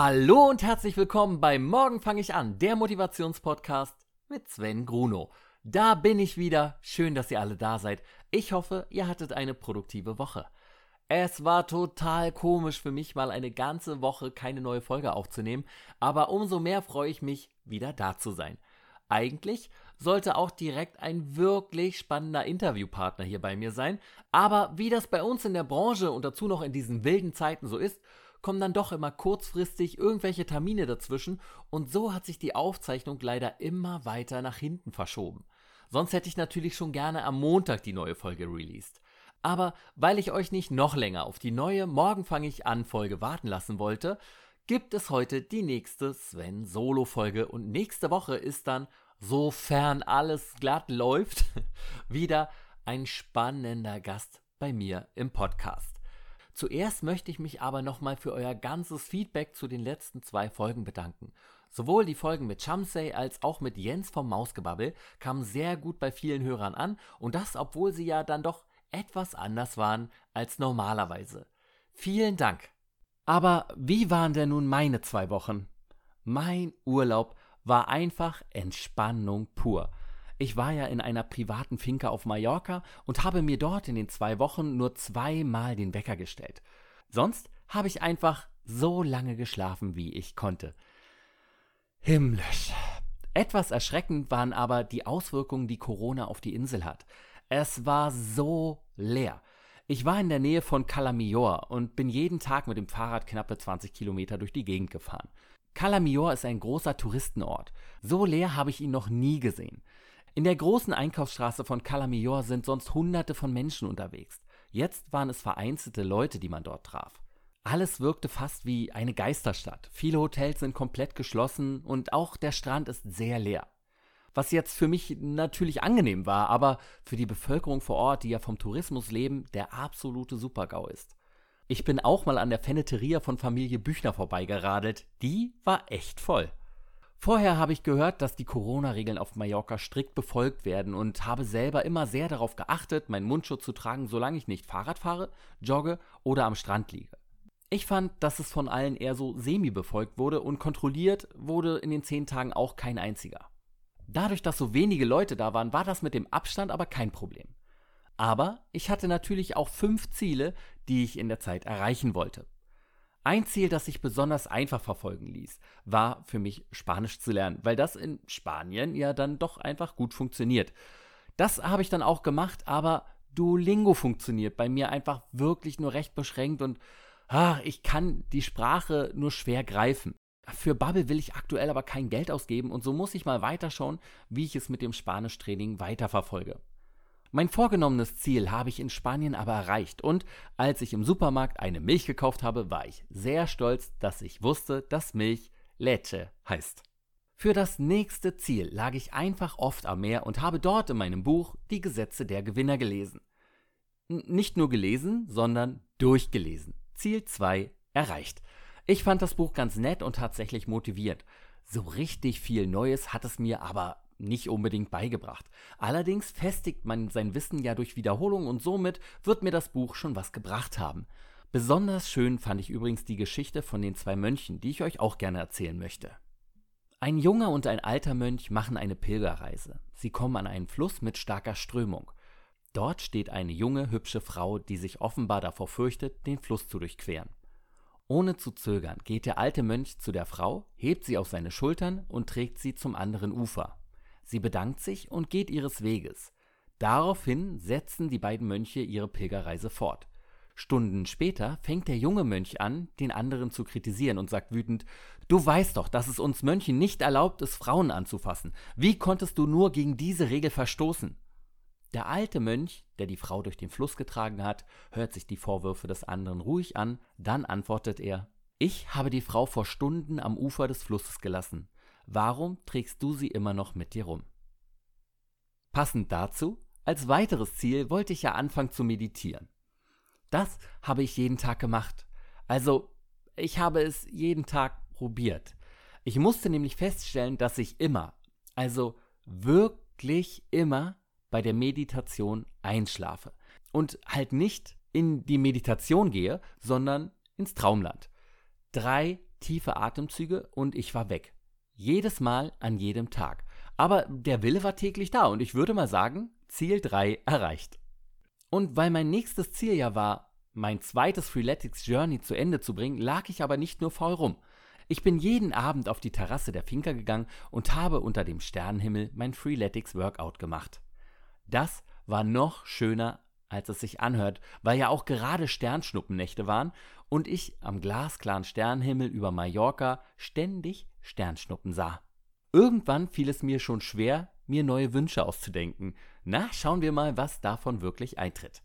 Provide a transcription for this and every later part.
Hallo und herzlich willkommen bei Morgen fange ich an, der Motivationspodcast mit Sven Gruno. Da bin ich wieder. Schön, dass ihr alle da seid. Ich hoffe, ihr hattet eine produktive Woche. Es war total komisch für mich, mal eine ganze Woche keine neue Folge aufzunehmen, aber umso mehr freue ich mich, wieder da zu sein. Eigentlich sollte auch direkt ein wirklich spannender Interviewpartner hier bei mir sein, aber wie das bei uns in der Branche und dazu noch in diesen wilden Zeiten so ist, kommen dann doch immer kurzfristig irgendwelche Termine dazwischen und so hat sich die Aufzeichnung leider immer weiter nach hinten verschoben. Sonst hätte ich natürlich schon gerne am Montag die neue Folge released. Aber weil ich euch nicht noch länger auf die neue Morgen fange ich an Folge warten lassen wollte, gibt es heute die nächste Sven Solo Folge und nächste Woche ist dann, sofern alles glatt läuft, wieder ein spannender Gast bei mir im Podcast. Zuerst möchte ich mich aber nochmal für euer ganzes Feedback zu den letzten zwei Folgen bedanken. Sowohl die Folgen mit Chamsey als auch mit Jens vom Mausgebabbel kamen sehr gut bei vielen Hörern an und das, obwohl sie ja dann doch etwas anders waren als normalerweise. Vielen Dank. Aber wie waren denn nun meine zwei Wochen? Mein Urlaub war einfach Entspannung pur. Ich war ja in einer privaten Finca auf Mallorca und habe mir dort in den zwei Wochen nur zweimal den Wecker gestellt. Sonst habe ich einfach so lange geschlafen, wie ich konnte. Himmlisch. Etwas erschreckend waren aber die Auswirkungen, die Corona auf die Insel hat. Es war so leer. Ich war in der Nähe von Calamior und bin jeden Tag mit dem Fahrrad knappe 20 Kilometer durch die Gegend gefahren. Calamior ist ein großer Touristenort. So leer habe ich ihn noch nie gesehen. In der großen Einkaufsstraße von Calamior sind sonst hunderte von Menschen unterwegs. Jetzt waren es vereinzelte Leute, die man dort traf. Alles wirkte fast wie eine Geisterstadt. Viele Hotels sind komplett geschlossen und auch der Strand ist sehr leer was jetzt für mich natürlich angenehm war, aber für die Bevölkerung vor Ort, die ja vom Tourismus leben, der absolute Supergau ist. Ich bin auch mal an der Feneteria von Familie Büchner vorbeigeradelt. Die war echt voll. Vorher habe ich gehört, dass die Corona-Regeln auf Mallorca strikt befolgt werden und habe selber immer sehr darauf geachtet, meinen Mundschutz zu tragen, solange ich nicht Fahrrad fahre, jogge oder am Strand liege. Ich fand, dass es von allen eher so semi befolgt wurde und kontrolliert wurde in den zehn Tagen auch kein einziger. Dadurch, dass so wenige Leute da waren, war das mit dem Abstand aber kein Problem. Aber ich hatte natürlich auch fünf Ziele, die ich in der Zeit erreichen wollte. Ein Ziel, das sich besonders einfach verfolgen ließ, war für mich Spanisch zu lernen, weil das in Spanien ja dann doch einfach gut funktioniert. Das habe ich dann auch gemacht, aber Duolingo funktioniert bei mir einfach wirklich nur recht beschränkt und ah, ich kann die Sprache nur schwer greifen. Für Bubble will ich aktuell aber kein Geld ausgeben und so muss ich mal weiterschauen, wie ich es mit dem Spanischtraining weiterverfolge. Mein vorgenommenes Ziel habe ich in Spanien aber erreicht und als ich im Supermarkt eine Milch gekauft habe, war ich sehr stolz, dass ich wusste, dass Milch Leche heißt. Für das nächste Ziel lag ich einfach oft am Meer und habe dort in meinem Buch die Gesetze der Gewinner gelesen. N nicht nur gelesen, sondern durchgelesen. Ziel 2 erreicht. Ich fand das Buch ganz nett und tatsächlich motivierend. So richtig viel Neues hat es mir aber nicht unbedingt beigebracht. Allerdings festigt man sein Wissen ja durch Wiederholung und somit wird mir das Buch schon was gebracht haben. Besonders schön fand ich übrigens die Geschichte von den zwei Mönchen, die ich euch auch gerne erzählen möchte. Ein junger und ein alter Mönch machen eine Pilgerreise. Sie kommen an einen Fluss mit starker Strömung. Dort steht eine junge, hübsche Frau, die sich offenbar davor fürchtet, den Fluss zu durchqueren. Ohne zu zögern geht der alte Mönch zu der Frau, hebt sie auf seine Schultern und trägt sie zum anderen Ufer. Sie bedankt sich und geht ihres Weges. Daraufhin setzen die beiden Mönche ihre Pilgerreise fort. Stunden später fängt der junge Mönch an, den anderen zu kritisieren und sagt wütend Du weißt doch, dass es uns Mönchen nicht erlaubt ist, Frauen anzufassen. Wie konntest du nur gegen diese Regel verstoßen? Der alte Mönch, der die Frau durch den Fluss getragen hat, hört sich die Vorwürfe des anderen ruhig an, dann antwortet er Ich habe die Frau vor Stunden am Ufer des Flusses gelassen. Warum trägst du sie immer noch mit dir rum? Passend dazu, als weiteres Ziel wollte ich ja anfangen zu meditieren. Das habe ich jeden Tag gemacht. Also, ich habe es jeden Tag probiert. Ich musste nämlich feststellen, dass ich immer, also wirklich immer bei der Meditation einschlafe und halt nicht in die Meditation gehe, sondern ins Traumland. Drei tiefe Atemzüge und ich war weg. Jedes Mal an jedem Tag. Aber der Wille war täglich da und ich würde mal sagen, Ziel 3 erreicht. Und weil mein nächstes Ziel ja war, mein zweites Freeletics Journey zu Ende zu bringen, lag ich aber nicht nur faul rum. Ich bin jeden Abend auf die Terrasse der Finca gegangen und habe unter dem Sternenhimmel mein Freeletics Workout gemacht. Das war noch schöner, als es sich anhört, weil ja auch gerade Sternschnuppennächte waren und ich am glasklaren Sternenhimmel über Mallorca ständig Sternschnuppen sah. Irgendwann fiel es mir schon schwer, mir neue Wünsche auszudenken. Na, schauen wir mal, was davon wirklich eintritt.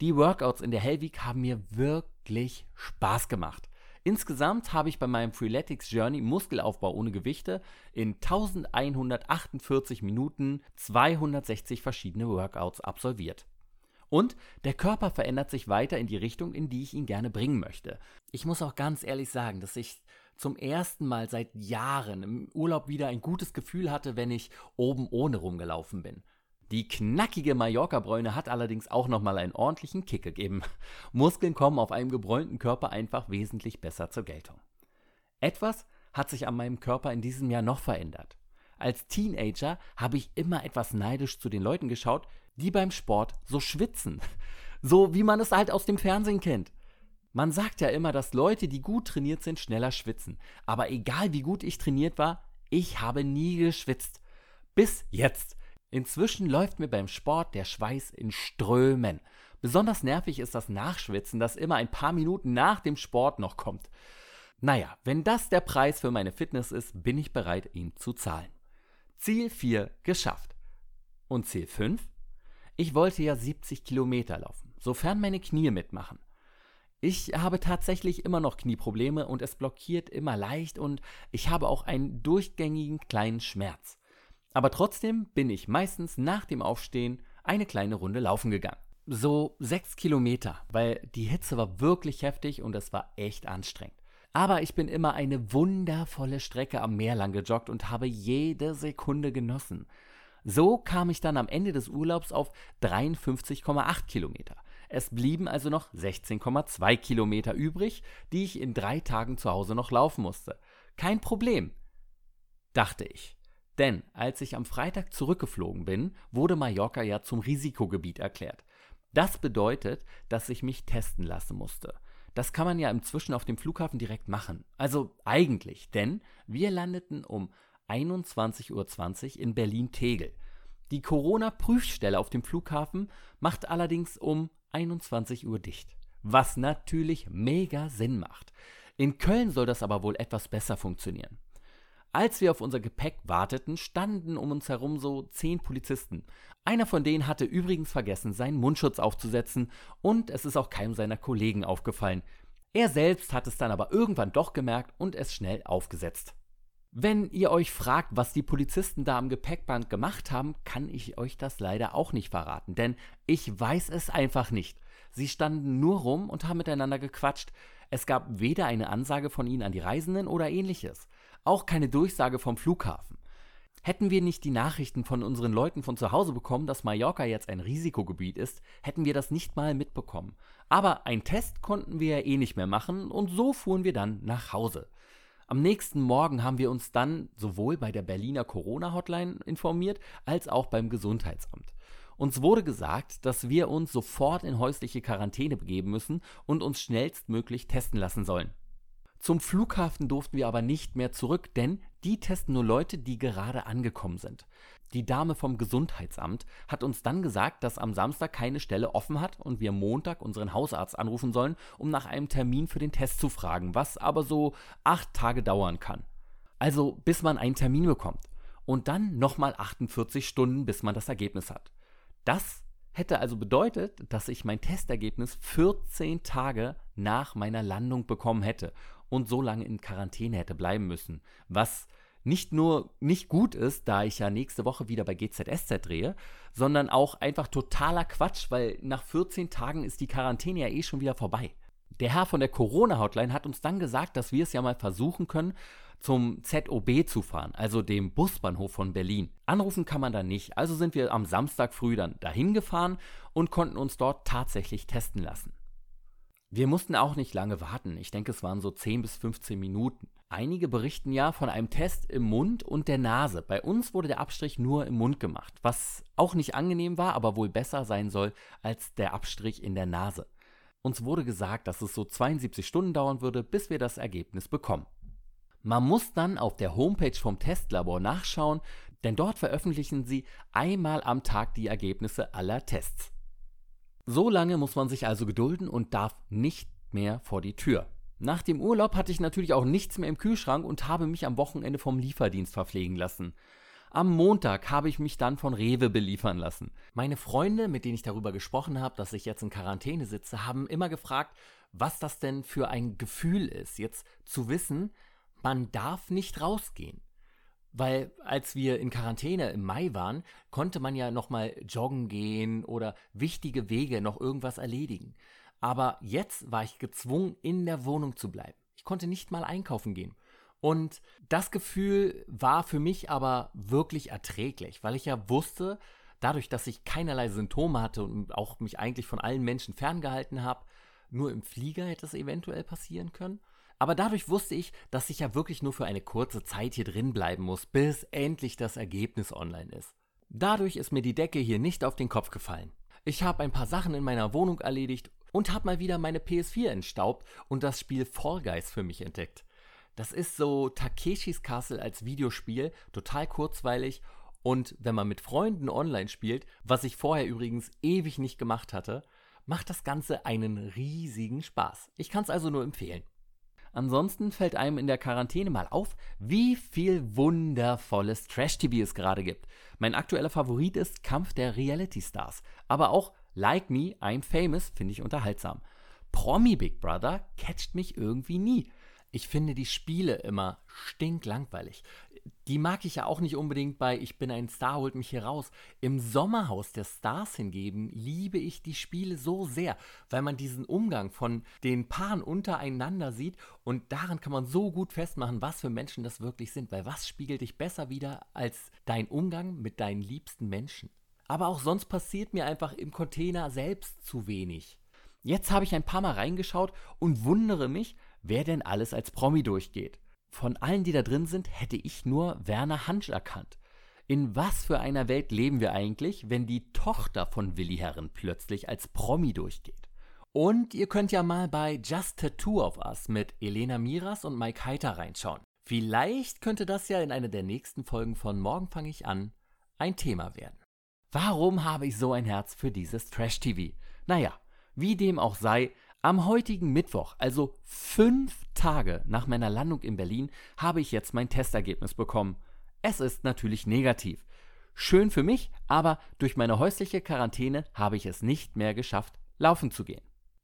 Die Workouts in der Hellweek haben mir wirklich Spaß gemacht. Insgesamt habe ich bei meinem Freeletics Journey Muskelaufbau ohne Gewichte in 1148 Minuten 260 verschiedene Workouts absolviert. Und der Körper verändert sich weiter in die Richtung, in die ich ihn gerne bringen möchte. Ich muss auch ganz ehrlich sagen, dass ich zum ersten Mal seit Jahren im Urlaub wieder ein gutes Gefühl hatte, wenn ich oben ohne rumgelaufen bin. Die knackige Mallorca-Bräune hat allerdings auch nochmal einen ordentlichen Kick gegeben. Muskeln kommen auf einem gebräunten Körper einfach wesentlich besser zur Geltung. Etwas hat sich an meinem Körper in diesem Jahr noch verändert. Als Teenager habe ich immer etwas neidisch zu den Leuten geschaut, die beim Sport so schwitzen. So wie man es halt aus dem Fernsehen kennt. Man sagt ja immer, dass Leute, die gut trainiert sind, schneller schwitzen. Aber egal wie gut ich trainiert war, ich habe nie geschwitzt. Bis jetzt. Inzwischen läuft mir beim Sport der Schweiß in Strömen. Besonders nervig ist das Nachschwitzen, das immer ein paar Minuten nach dem Sport noch kommt. Naja, wenn das der Preis für meine Fitness ist, bin ich bereit, ihn zu zahlen. Ziel 4 geschafft. Und Ziel 5? Ich wollte ja 70 Kilometer laufen, sofern meine Knie mitmachen. Ich habe tatsächlich immer noch Knieprobleme und es blockiert immer leicht und ich habe auch einen durchgängigen kleinen Schmerz. Aber trotzdem bin ich meistens nach dem Aufstehen eine kleine Runde laufen gegangen. So sechs Kilometer, weil die Hitze war wirklich heftig und es war echt anstrengend. Aber ich bin immer eine wundervolle Strecke am Meer lang gejoggt und habe jede Sekunde genossen. So kam ich dann am Ende des Urlaubs auf 53,8 Kilometer. Es blieben also noch 16,2 Kilometer übrig, die ich in drei Tagen zu Hause noch laufen musste. Kein Problem, dachte ich. Denn als ich am Freitag zurückgeflogen bin, wurde Mallorca ja zum Risikogebiet erklärt. Das bedeutet, dass ich mich testen lassen musste. Das kann man ja inzwischen auf dem Flughafen direkt machen. Also eigentlich, denn wir landeten um 21.20 Uhr in Berlin-Tegel. Die Corona-Prüfstelle auf dem Flughafen macht allerdings um 21 Uhr dicht. Was natürlich mega Sinn macht. In Köln soll das aber wohl etwas besser funktionieren. Als wir auf unser Gepäck warteten, standen um uns herum so zehn Polizisten. Einer von denen hatte übrigens vergessen, seinen Mundschutz aufzusetzen und es ist auch keinem seiner Kollegen aufgefallen. Er selbst hat es dann aber irgendwann doch gemerkt und es schnell aufgesetzt. Wenn ihr euch fragt, was die Polizisten da am Gepäckband gemacht haben, kann ich euch das leider auch nicht verraten, denn ich weiß es einfach nicht. Sie standen nur rum und haben miteinander gequatscht. Es gab weder eine Ansage von ihnen an die Reisenden oder ähnliches, auch keine Durchsage vom Flughafen. Hätten wir nicht die Nachrichten von unseren Leuten von zu Hause bekommen, dass Mallorca jetzt ein Risikogebiet ist, hätten wir das nicht mal mitbekommen. Aber ein Test konnten wir ja eh nicht mehr machen und so fuhren wir dann nach Hause. Am nächsten Morgen haben wir uns dann sowohl bei der Berliner Corona-Hotline informiert als auch beim Gesundheitsamt. Uns wurde gesagt, dass wir uns sofort in häusliche Quarantäne begeben müssen und uns schnellstmöglich testen lassen sollen. Zum Flughafen durften wir aber nicht mehr zurück, denn die testen nur Leute, die gerade angekommen sind. Die Dame vom Gesundheitsamt hat uns dann gesagt, dass am Samstag keine Stelle offen hat und wir Montag unseren Hausarzt anrufen sollen, um nach einem Termin für den Test zu fragen, was aber so acht Tage dauern kann. Also bis man einen Termin bekommt. Und dann nochmal 48 Stunden, bis man das Ergebnis hat. Das hätte also bedeutet, dass ich mein Testergebnis 14 Tage nach meiner Landung bekommen hätte und so lange in Quarantäne hätte bleiben müssen, was nicht nur nicht gut ist, da ich ja nächste Woche wieder bei GZSZ drehe, sondern auch einfach totaler Quatsch, weil nach 14 Tagen ist die Quarantäne ja eh schon wieder vorbei. Der Herr von der Corona-Hotline hat uns dann gesagt, dass wir es ja mal versuchen können, zum ZOB zu fahren, also dem Busbahnhof von Berlin. Anrufen kann man da nicht, also sind wir am Samstag früh dann dahin gefahren und konnten uns dort tatsächlich testen lassen. Wir mussten auch nicht lange warten. Ich denke, es waren so 10 bis 15 Minuten. Einige berichten ja von einem Test im Mund und der Nase. Bei uns wurde der Abstrich nur im Mund gemacht, was auch nicht angenehm war, aber wohl besser sein soll als der Abstrich in der Nase. Uns wurde gesagt, dass es so 72 Stunden dauern würde, bis wir das Ergebnis bekommen. Man muss dann auf der Homepage vom Testlabor nachschauen, denn dort veröffentlichen sie einmal am Tag die Ergebnisse aller Tests. So lange muss man sich also gedulden und darf nicht mehr vor die Tür. Nach dem Urlaub hatte ich natürlich auch nichts mehr im Kühlschrank und habe mich am Wochenende vom Lieferdienst verpflegen lassen. Am Montag habe ich mich dann von Rewe beliefern lassen. Meine Freunde, mit denen ich darüber gesprochen habe, dass ich jetzt in Quarantäne sitze, haben immer gefragt, was das denn für ein Gefühl ist, jetzt zu wissen, man darf nicht rausgehen. Weil als wir in Quarantäne im Mai waren, konnte man ja noch mal joggen gehen oder wichtige Wege noch irgendwas erledigen. Aber jetzt war ich gezwungen, in der Wohnung zu bleiben. Ich konnte nicht mal einkaufen gehen. Und das Gefühl war für mich aber wirklich erträglich, weil ich ja wusste, dadurch, dass ich keinerlei Symptome hatte und auch mich eigentlich von allen Menschen ferngehalten habe, nur im Flieger hätte es eventuell passieren können. Aber dadurch wusste ich, dass ich ja wirklich nur für eine kurze Zeit hier drin bleiben muss, bis endlich das Ergebnis online ist. Dadurch ist mir die Decke hier nicht auf den Kopf gefallen. Ich habe ein paar Sachen in meiner Wohnung erledigt und habe mal wieder meine PS4 entstaubt und das Spiel Fall Guys für mich entdeckt. Das ist so Takeshis Castle als Videospiel, total kurzweilig und wenn man mit Freunden online spielt, was ich vorher übrigens ewig nicht gemacht hatte, macht das Ganze einen riesigen Spaß. Ich kann es also nur empfehlen. Ansonsten fällt einem in der Quarantäne mal auf, wie viel wundervolles Trash-TV es gerade gibt. Mein aktueller Favorit ist Kampf der Reality Stars. Aber auch Like Me, I'm Famous finde ich unterhaltsam. Promi Big Brother catcht mich irgendwie nie. Ich finde die Spiele immer stinklangweilig die mag ich ja auch nicht unbedingt bei Ich bin ein Star, holt mich hier raus. Im Sommerhaus der Stars hingegen liebe ich die Spiele so sehr, weil man diesen Umgang von den Paaren untereinander sieht und daran kann man so gut festmachen, was für Menschen das wirklich sind, weil was spiegelt dich besser wieder als dein Umgang mit deinen liebsten Menschen. Aber auch sonst passiert mir einfach im Container selbst zu wenig. Jetzt habe ich ein paar Mal reingeschaut und wundere mich, wer denn alles als Promi durchgeht. Von allen, die da drin sind, hätte ich nur Werner Hansch erkannt. In was für einer Welt leben wir eigentlich, wenn die Tochter von Willi Herren plötzlich als Promi durchgeht? Und ihr könnt ja mal bei Just Tattoo of Us mit Elena Miras und Mike Heiter reinschauen. Vielleicht könnte das ja in einer der nächsten Folgen von Morgen fange ich an ein Thema werden. Warum habe ich so ein Herz für dieses Trash-TV? Naja, wie dem auch sei, am heutigen Mittwoch, also fünf Tage nach meiner Landung in Berlin, habe ich jetzt mein Testergebnis bekommen. Es ist natürlich negativ. Schön für mich, aber durch meine häusliche Quarantäne habe ich es nicht mehr geschafft, laufen zu gehen.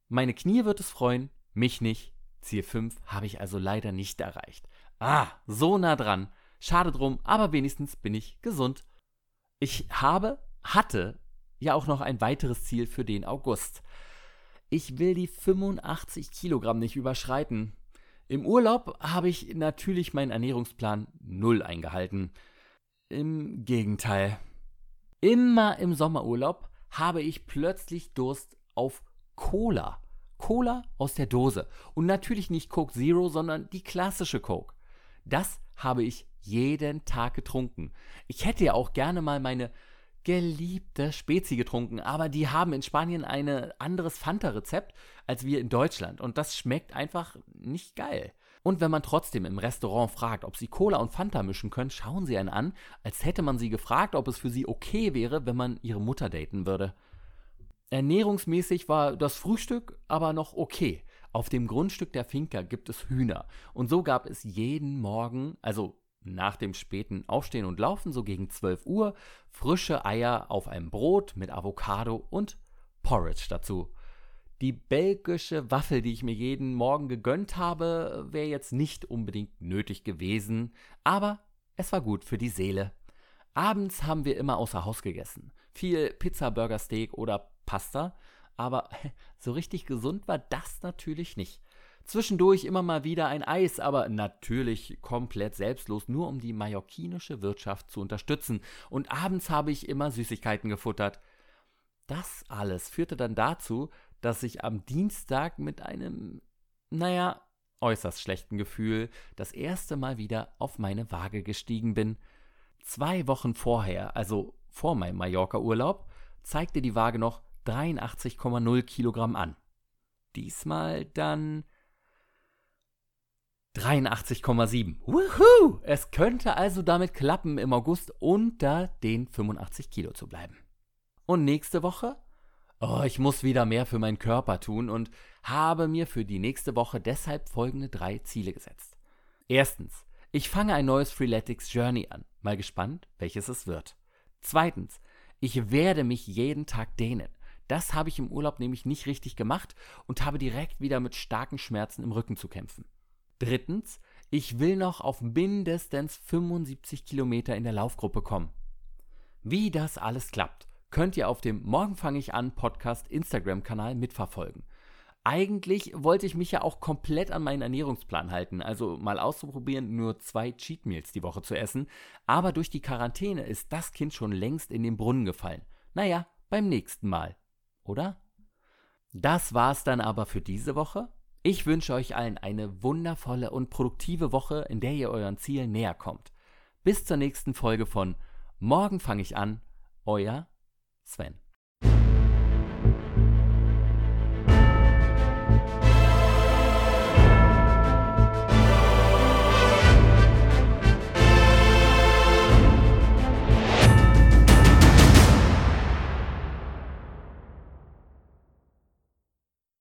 Meine Knie wird es freuen, mich nicht. Ziel 5 habe ich also leider nicht erreicht. Ah, so nah dran. Schade drum, aber wenigstens bin ich gesund. Ich habe, hatte ja auch noch ein weiteres Ziel für den August. Ich will die 85 Kilogramm nicht überschreiten. Im Urlaub habe ich natürlich meinen Ernährungsplan null eingehalten. Im Gegenteil. Immer im Sommerurlaub habe ich plötzlich Durst auf Cola. Cola aus der Dose. Und natürlich nicht Coke Zero, sondern die klassische Coke. Das habe ich jeden Tag getrunken. Ich hätte ja auch gerne mal meine geliebte Spezi getrunken, aber die haben in Spanien ein anderes Fanta-Rezept als wir in Deutschland und das schmeckt einfach nicht geil. Und wenn man trotzdem im Restaurant fragt, ob sie Cola und Fanta mischen können, schauen sie einen an, als hätte man sie gefragt, ob es für sie okay wäre, wenn man ihre Mutter daten würde. Ernährungsmäßig war das Frühstück aber noch okay. Auf dem Grundstück der Finca gibt es Hühner. Und so gab es jeden Morgen, also nach dem späten Aufstehen und Laufen, so gegen 12 Uhr, frische Eier auf einem Brot mit Avocado und Porridge dazu. Die belgische Waffel, die ich mir jeden Morgen gegönnt habe, wäre jetzt nicht unbedingt nötig gewesen, aber es war gut für die Seele. Abends haben wir immer außer Haus gegessen. Viel Pizza, Burger, Steak oder Pasta, aber so richtig gesund war das natürlich nicht. Zwischendurch immer mal wieder ein Eis, aber natürlich komplett selbstlos, nur um die mallorquinische Wirtschaft zu unterstützen. Und abends habe ich immer Süßigkeiten gefuttert. Das alles führte dann dazu, dass ich am Dienstag mit einem, naja, äußerst schlechten Gefühl das erste Mal wieder auf meine Waage gestiegen bin. Zwei Wochen vorher, also vor meinem Mallorca-Urlaub, zeigte die Waage noch 83,0 Kilogramm an. Diesmal dann 83,7. Wuhu! Es könnte also damit klappen, im August unter den 85 Kilo zu bleiben. Und nächste Woche? Oh, ich muss wieder mehr für meinen Körper tun und habe mir für die nächste Woche deshalb folgende drei Ziele gesetzt. Erstens, ich fange ein neues Freeletics Journey an. Mal gespannt, welches es wird. Zweitens, ich werde mich jeden Tag dehnen. Das habe ich im Urlaub nämlich nicht richtig gemacht und habe direkt wieder mit starken Schmerzen im Rücken zu kämpfen. Drittens, ich will noch auf mindestens 75 Kilometer in der Laufgruppe kommen. Wie das alles klappt, könnt ihr auf dem Morgen fange ich an Podcast Instagram-Kanal mitverfolgen. Eigentlich wollte ich mich ja auch komplett an meinen Ernährungsplan halten, also mal auszuprobieren, nur zwei Cheat Meals die Woche zu essen, aber durch die Quarantäne ist das Kind schon längst in den Brunnen gefallen. Naja, beim nächsten Mal oder? Das war's dann aber für diese Woche. Ich wünsche euch allen eine wundervolle und produktive Woche, in der ihr euren Zielen näher kommt. Bis zur nächsten Folge von Morgen fange ich an, euer Sven.